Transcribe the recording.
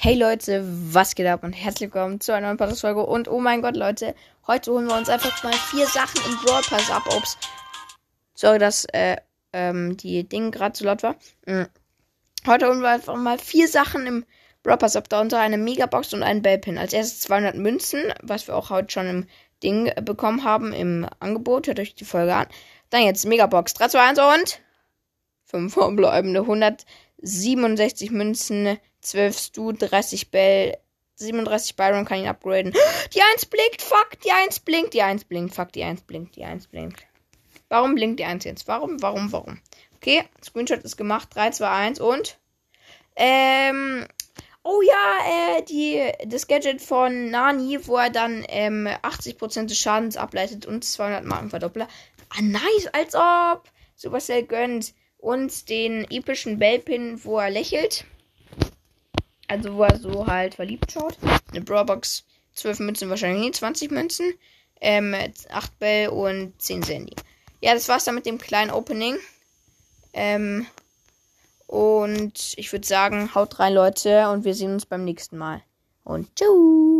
Hey Leute, was geht ab und herzlich willkommen zu einer neuen Podcast-Folge. Und oh mein Gott, Leute, heute holen wir uns einfach mal vier Sachen im Brawl Pass ab. Ups. Sorry, dass äh, ähm, die Dinge gerade zu laut war. Mhm. Heute holen wir einfach mal vier Sachen im Brawl Pass ab. Darunter eine Megabox und einen Bellpin. Als erstes 200 Münzen, was wir auch heute schon im Ding bekommen haben, im Angebot. Hört euch die Folge an. Dann jetzt Megabox 3, 2, 1 und 5 verbleibende 167 Münzen. 12 Stu, 30 Bell, 37 Byron kann ihn upgraden. Die 1 blinkt, fuck, die 1 blinkt, die 1 blinkt, fuck, die 1 blinkt, die 1 blinkt. Warum blinkt die 1 jetzt? Warum, warum, warum? Okay, Screenshot ist gemacht. 3, 2, 1 und. Ähm. Oh ja, äh, die, das Gadget von Nani, wo er dann ähm, 80% des Schadens ableitet und 200 Marken verdoppelt. Ah, nice, als ob Supercell gönnt uns den epischen Bellpin, wo er lächelt. Also wo er so halt verliebt schaut. Eine Brawlbox, 12 Münzen wahrscheinlich nie, 20 Münzen. Ähm, 8 Bell und 10 Sandy. Ja, das war's dann mit dem kleinen Opening. Ähm, und ich würde sagen, haut rein, Leute, und wir sehen uns beim nächsten Mal. Und tschüss.